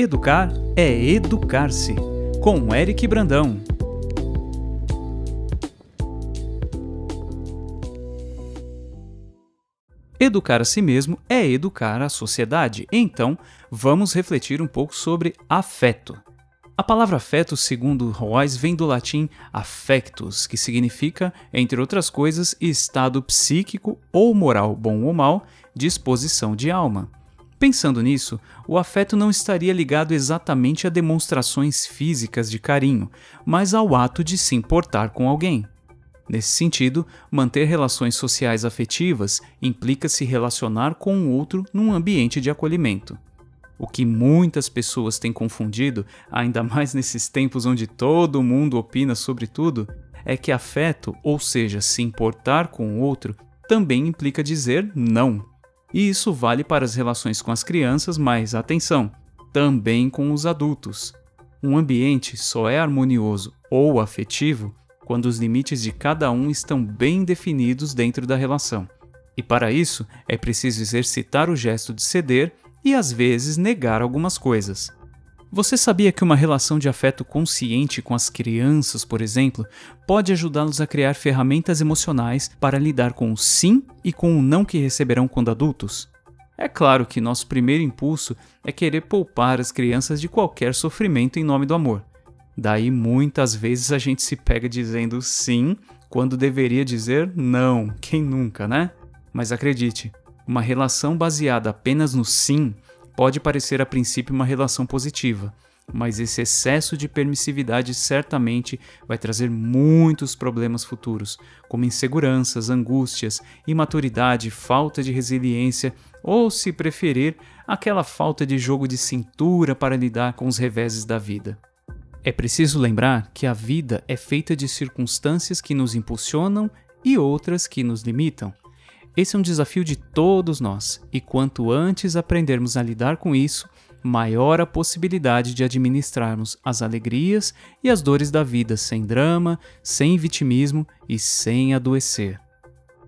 Educar é educar-se, com Eric Brandão. Educar a si mesmo é educar a sociedade. Então, vamos refletir um pouco sobre afeto. A palavra afeto, segundo Royce, vem do latim affectus, que significa, entre outras coisas, estado psíquico ou moral, bom ou mal, disposição de alma. Pensando nisso, o afeto não estaria ligado exatamente a demonstrações físicas de carinho, mas ao ato de se importar com alguém. Nesse sentido, manter relações sociais afetivas implica se relacionar com o outro num ambiente de acolhimento. O que muitas pessoas têm confundido, ainda mais nesses tempos onde todo mundo opina sobre tudo, é que afeto, ou seja, se importar com o outro, também implica dizer não. E isso vale para as relações com as crianças, mas atenção, também com os adultos. Um ambiente só é harmonioso ou afetivo quando os limites de cada um estão bem definidos dentro da relação. E para isso é preciso exercitar o gesto de ceder e às vezes negar algumas coisas. Você sabia que uma relação de afeto consciente com as crianças, por exemplo, pode ajudá-los a criar ferramentas emocionais para lidar com o sim e com o não que receberão quando adultos? É claro que nosso primeiro impulso é querer poupar as crianças de qualquer sofrimento em nome do amor. Daí muitas vezes a gente se pega dizendo sim quando deveria dizer não, quem nunca, né? Mas acredite, uma relação baseada apenas no sim pode parecer a princípio uma relação positiva, mas esse excesso de permissividade certamente vai trazer muitos problemas futuros, como inseguranças, angústias, imaturidade, falta de resiliência ou, se preferir, aquela falta de jogo de cintura para lidar com os reveses da vida. É preciso lembrar que a vida é feita de circunstâncias que nos impulsionam e outras que nos limitam. Esse é um desafio de todos nós, e quanto antes aprendermos a lidar com isso, maior a possibilidade de administrarmos as alegrias e as dores da vida sem drama, sem vitimismo e sem adoecer.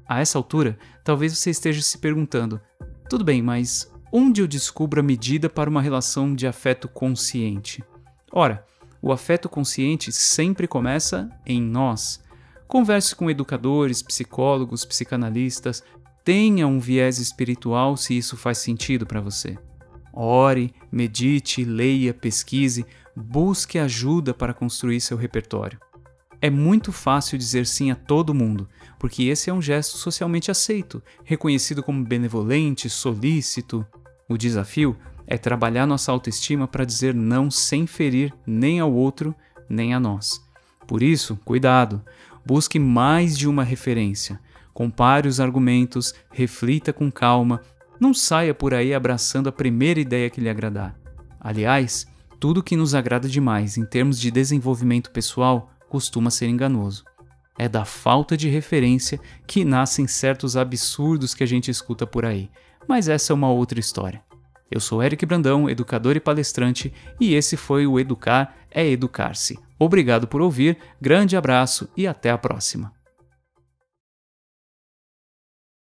A essa altura, talvez você esteja se perguntando: tudo bem, mas onde eu descubro a medida para uma relação de afeto consciente? Ora, o afeto consciente sempre começa em nós. Converse com educadores, psicólogos, psicanalistas, tenha um viés espiritual se isso faz sentido para você. Ore, medite, leia, pesquise, busque ajuda para construir seu repertório. É muito fácil dizer sim a todo mundo, porque esse é um gesto socialmente aceito, reconhecido como benevolente, solícito. O desafio é trabalhar nossa autoestima para dizer não sem ferir nem ao outro, nem a nós. Por isso, cuidado, busque mais de uma referência. Compare os argumentos, reflita com calma, não saia por aí abraçando a primeira ideia que lhe agradar. Aliás, tudo que nos agrada demais em termos de desenvolvimento pessoal costuma ser enganoso. É da falta de referência que nascem certos absurdos que a gente escuta por aí, mas essa é uma outra história. Eu sou Eric Brandão, educador e palestrante, e esse foi o Educar é Educar-se. Obrigado por ouvir, grande abraço e até a próxima.